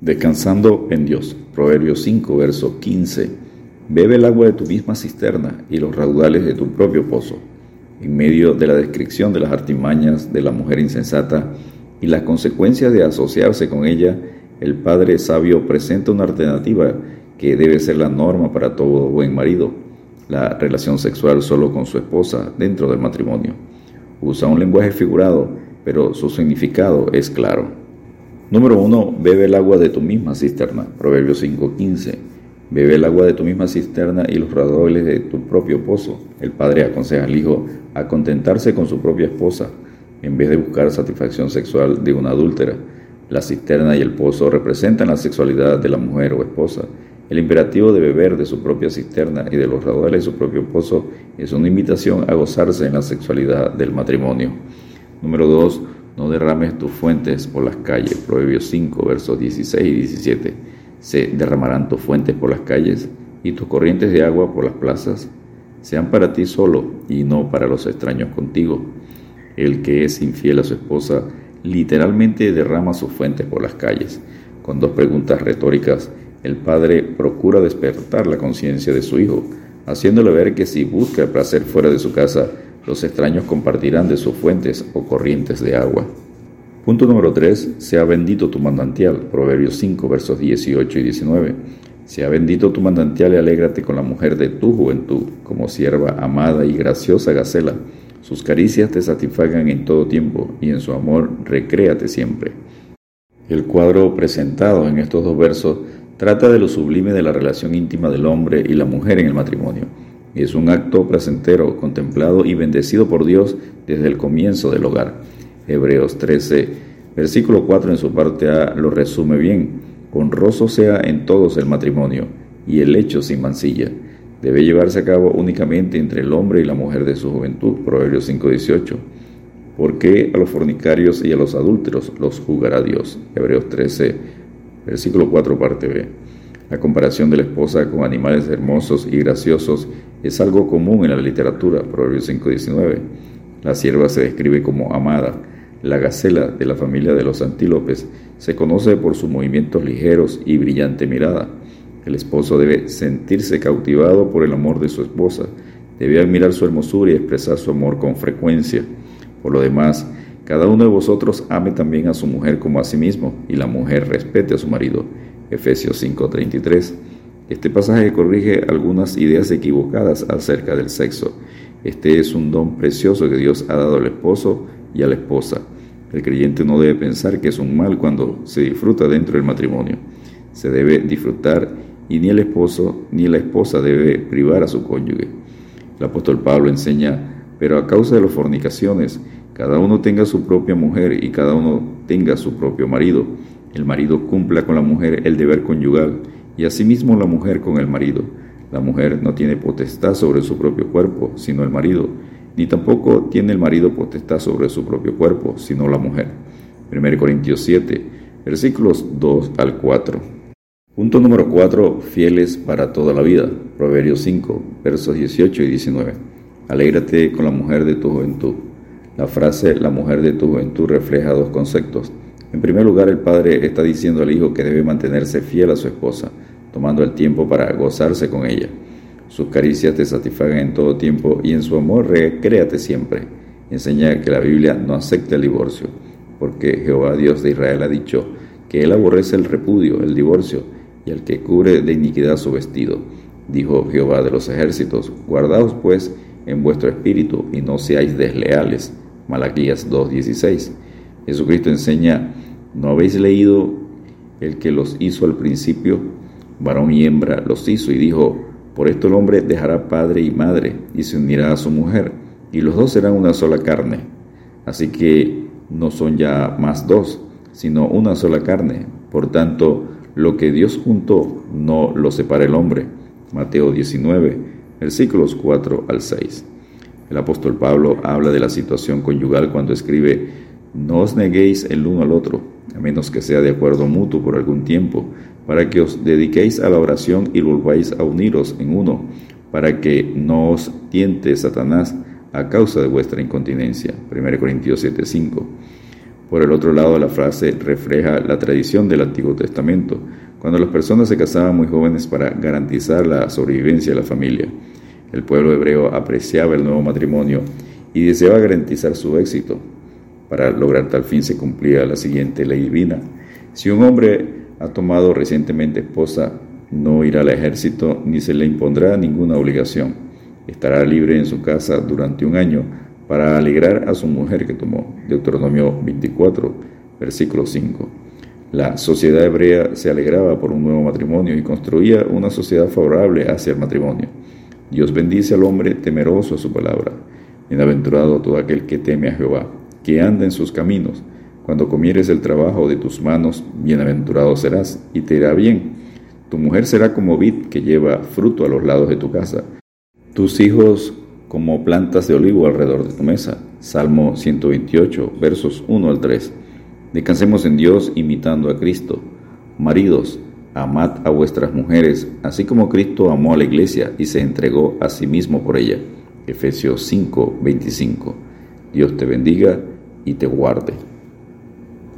Descansando en Dios. Proverbios 5, verso 15. Bebe el agua de tu misma cisterna y los raudales de tu propio pozo. En medio de la descripción de las artimañas de la mujer insensata y las consecuencias de asociarse con ella, el Padre sabio presenta una alternativa que debe ser la norma para todo buen marido, la relación sexual solo con su esposa dentro del matrimonio. Usa un lenguaje figurado, pero su significado es claro. Número 1. Bebe el agua de tu misma cisterna. Proverbios 5.15. Bebe el agua de tu misma cisterna y los radoles de tu propio pozo. El padre aconseja al hijo a contentarse con su propia esposa, en vez de buscar satisfacción sexual de una adúltera. La cisterna y el pozo representan la sexualidad de la mujer o esposa. El imperativo de beber de su propia cisterna y de los raudales de su propio pozo es una invitación a gozarse en la sexualidad del matrimonio. Número 2 no derrames tus fuentes por las calles. Proverbios 5, versos 16 y 17. Se derramarán tus fuentes por las calles y tus corrientes de agua por las plazas. Sean para ti solo y no para los extraños contigo. El que es infiel a su esposa literalmente derrama sus fuentes por las calles. Con dos preguntas retóricas, el padre procura despertar la conciencia de su hijo, haciéndole ver que si busca el placer fuera de su casa, los extraños compartirán de sus fuentes o corrientes de agua. Punto número 3. Sea bendito tu mandantial. Proverbios 5, versos 18 y 19. Sea bendito tu mandantial y alégrate con la mujer de tu juventud, como sierva amada y graciosa Gacela. Sus caricias te satisfagan en todo tiempo, y en su amor recréate siempre. El cuadro presentado en estos dos versos trata de lo sublime de la relación íntima del hombre y la mujer en el matrimonio es un acto placentero, contemplado y bendecido por Dios desde el comienzo del hogar. Hebreos 13, versículo 4 en su parte A lo resume bien. Honroso sea en todos el matrimonio y el hecho sin mancilla. Debe llevarse a cabo únicamente entre el hombre y la mujer de su juventud. Proverbios 5:18. Porque a los fornicarios y a los adúlteros los juzgará Dios. Hebreos 13, versículo 4 parte B. La comparación de la esposa con animales hermosos y graciosos es algo común en la literatura, Proverbios 5.19. La sierva se describe como amada. La gacela de la familia de los antílopes se conoce por sus movimientos ligeros y brillante mirada. El esposo debe sentirse cautivado por el amor de su esposa, debe admirar su hermosura y expresar su amor con frecuencia. Por lo demás, cada uno de vosotros ame también a su mujer como a sí mismo, y la mujer respete a su marido. Efesios 5:33. Este pasaje corrige algunas ideas equivocadas acerca del sexo. Este es un don precioso que Dios ha dado al esposo y a la esposa. El creyente no debe pensar que es un mal cuando se disfruta dentro del matrimonio. Se debe disfrutar y ni el esposo ni la esposa debe privar a su cónyuge. El apóstol Pablo enseña, pero a causa de las fornicaciones, cada uno tenga su propia mujer y cada uno tenga su propio marido el marido cumpla con la mujer el deber conyugal y asimismo la mujer con el marido. La mujer no tiene potestad sobre su propio cuerpo, sino el marido, ni tampoco tiene el marido potestad sobre su propio cuerpo, sino la mujer. 1 Corintios 7, versículos 2 al 4. Punto número 4. Fieles para toda la vida. Proverbios 5, versos 18 y 19. Alégrate con la mujer de tu juventud. La frase la mujer de tu juventud refleja dos conceptos. En primer lugar, el padre está diciendo al hijo que debe mantenerse fiel a su esposa, tomando el tiempo para gozarse con ella. Sus caricias te satisfagan en todo tiempo y en su amor recréate siempre. Enseña que la Biblia no acepta el divorcio, porque Jehová Dios de Israel ha dicho que él aborrece el repudio, el divorcio, y al que cubre de iniquidad su vestido. Dijo Jehová de los ejércitos, guardaos pues en vuestro espíritu y no seáis desleales. Malaquías 2.16. Jesucristo enseña, ¿no habéis leído el que los hizo al principio? Varón y hembra los hizo y dijo, por esto el hombre dejará padre y madre y se unirá a su mujer, y los dos serán una sola carne. Así que no son ya más dos, sino una sola carne. Por tanto, lo que Dios juntó no lo separa el hombre. Mateo 19, versículos 4 al 6. El apóstol Pablo habla de la situación conyugal cuando escribe, no os neguéis el uno al otro, a menos que sea de acuerdo mutuo por algún tiempo, para que os dediquéis a la oración y volváis a uniros en uno, para que no os tiente Satanás a causa de vuestra incontinencia. 1 Corintios 7:5. Por el otro lado, la frase refleja la tradición del Antiguo Testamento, cuando las personas se casaban muy jóvenes para garantizar la sobrevivencia de la familia. El pueblo hebreo apreciaba el nuevo matrimonio y deseaba garantizar su éxito. Para lograr tal fin se cumplía la siguiente ley divina. Si un hombre ha tomado recientemente esposa, no irá al ejército ni se le impondrá ninguna obligación. Estará libre en su casa durante un año para alegrar a su mujer que tomó. Deuteronomio 24, versículo 5. La sociedad hebrea se alegraba por un nuevo matrimonio y construía una sociedad favorable hacia el matrimonio. Dios bendice al hombre temeroso a su palabra. Bienaventurado todo aquel que teme a Jehová, que anda en sus caminos. Cuando comieres el trabajo de tus manos, bienaventurado serás y te irá bien. Tu mujer será como vid que lleva fruto a los lados de tu casa. Tus hijos como plantas de olivo alrededor de tu mesa. Salmo 128, versos 1 al 3. Descansemos en Dios imitando a Cristo. Maridos, amad a vuestras mujeres, así como Cristo amó a la iglesia y se entregó a sí mismo por ella. Efesios 5, 25. Dios te bendiga y te guarde.